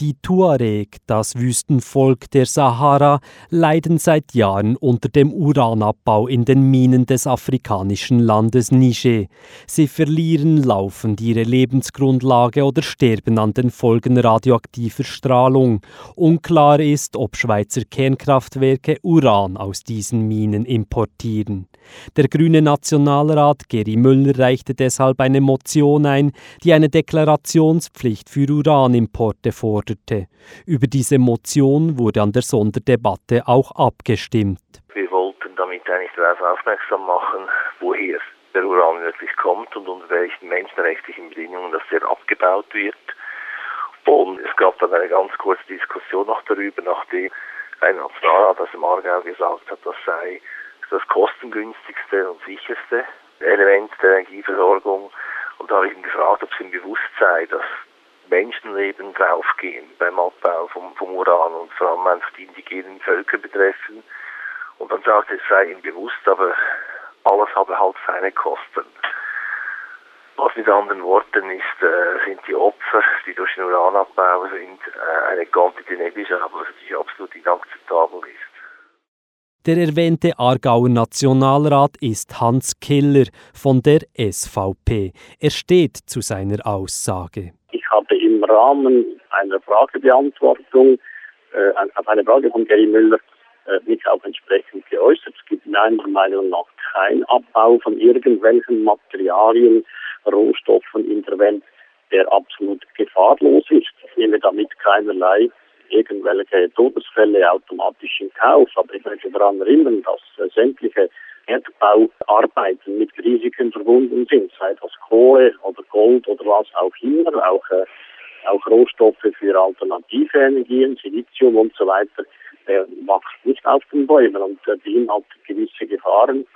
Die Tuareg, das Wüstenvolk der Sahara, leiden seit Jahren unter dem Uranabbau in den Minen des afrikanischen Landes Niger. Sie verlieren laufend ihre Lebensgrundlage oder sterben an den Folgen radioaktiver Strahlung. Unklar ist, ob Schweizer Kernkraftwerke Uran aus diesen Minen importieren. Der grüne Nationalrat Geri Müller reichte deshalb eine Motion ein, die eine Deklarationspflicht für Uranimporte fordert forderte. Über diese Motion wurde an der Sonderdebatte auch abgestimmt. Wir wollten damit eigentlich darauf aufmerksam machen, woher der Uran wirklich kommt und unter welchen menschenrechtlichen Bedingungen das sehr abgebaut wird. Und es gab dann eine ganz kurze Diskussion noch darüber, nachdem ein Nationalrat aus dem Aargau gesagt hat, das sei das kostengünstigste und sicherste Element der Energieversorgung. Und da habe ich ihn gefragt, ob es ihm bewusst sei, dass Menschenleben draufgehen beim Abbau vom, vom Uran und vor allem einfach die indigenen Völker betreffen. Und dann sagte es sei ihm bewusst, aber alles habe halt seine Kosten. Was mit anderen Worten ist, äh, sind die Opfer, die durch den Uranabbau sind, äh, eine Quantität negligible, die absolut inakzeptabel ist. Der erwähnte Aargauer Nationalrat ist Hans Killer von der SVP. Er steht zu seiner Aussage. Ich habe im Rahmen einer Fragebeantwortung äh, auf eine Frage von Gary Müller äh, mich auch entsprechend geäußert. Es gibt meiner Meinung nach keinen Abbau von irgendwelchen Materialien, Rohstoffen in der Welt, der absolut gefahrlos ist. Ich nehme damit keinerlei irgendwelche Todesfälle automatisch in Kauf. Aber ich möchte daran erinnern, dass äh, sämtliche Erdbauarbeiten mit Risiken verbunden sind, sei das Kohle oder Gold oder was auch immer, auch, äh, auch Rohstoffe für alternative Energien, Silizium und so weiter, der wächst nicht auf den Bäumen und äh, hat gewisse Gefahren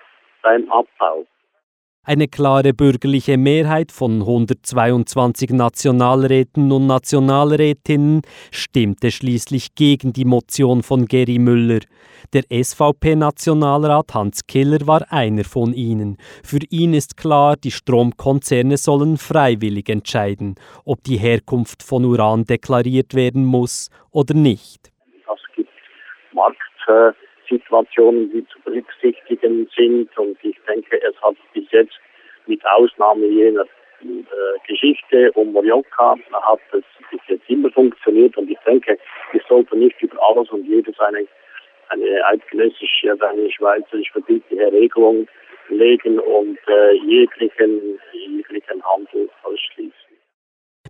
beim Abbau. Eine klare bürgerliche Mehrheit von 122 Nationalräten und Nationalrätinnen stimmte schließlich gegen die Motion von Geri Müller. Der SVP-Nationalrat Hans Killer war einer von ihnen. Für ihn ist klar, die Stromkonzerne sollen freiwillig entscheiden, ob die Herkunft von Uran deklariert werden muss oder nicht. Es gibt Markt. Situationen, die zu berücksichtigen sind. Und ich denke, es hat bis jetzt mit Ausnahme jener äh, Geschichte um Morioka hat es bis jetzt immer funktioniert. Und ich denke, wir sollten nicht über alles und jedes eine, eine eidgenössische, eine schweizerisch verbindliche Regelung legen und äh, jeglichen, jeglichen Handel ausschließen.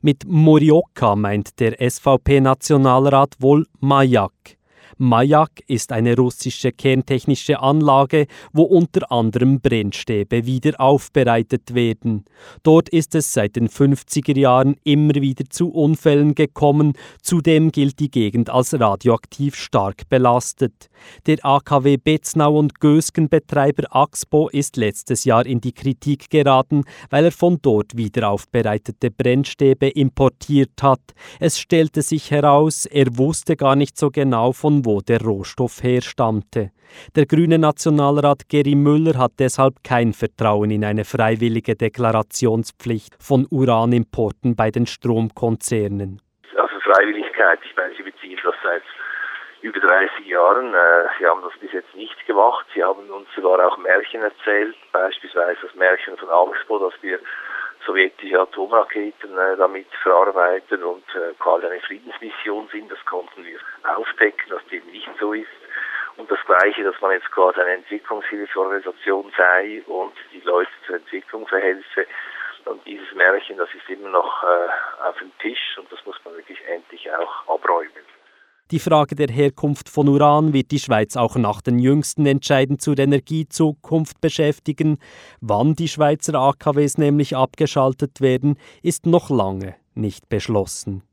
Mit Morioka meint der SVP-Nationalrat wohl Mayak. Majak ist eine russische kerntechnische Anlage, wo unter anderem Brennstäbe wieder aufbereitet werden. Dort ist es seit den 50er Jahren immer wieder zu Unfällen gekommen, zudem gilt die Gegend als radioaktiv stark belastet. Der AKW Betznau und Gösgen-Betreiber Axpo ist letztes Jahr in die Kritik geraten, weil er von dort wieder aufbereitete Brennstäbe importiert hat. Es stellte sich heraus, er wusste gar nicht so genau, von wo der Rohstoff herstammte. Der grüne Nationalrat Geri Müller hat deshalb kein Vertrauen in eine freiwillige Deklarationspflicht von Uranimporten bei den Stromkonzernen. Also Freiwilligkeit, ich meine, Sie beziehen das seit über 30 Jahren. Äh, Sie haben das bis jetzt nicht gemacht. Sie haben uns sogar auch Märchen erzählt, beispielsweise das Märchen von Augsburg, dass wir sowjetische Atomraketen äh, damit verarbeiten und äh, quasi eine Friedensmission sind. Das konnten wir aufdecken, dass dem nicht so ist. Und das Gleiche, dass man jetzt quasi eine Entwicklungshilfeorganisation sei und die Leute zur Entwicklung verhelfe. Und dieses Märchen, das ist immer noch äh, auf dem Tisch und das muss man wirklich endlich auch abräumen. Die Frage der Herkunft von Uran wird die Schweiz auch nach den jüngsten Entscheiden zur Energiezukunft beschäftigen. Wann die Schweizer AKWs nämlich abgeschaltet werden, ist noch lange nicht beschlossen.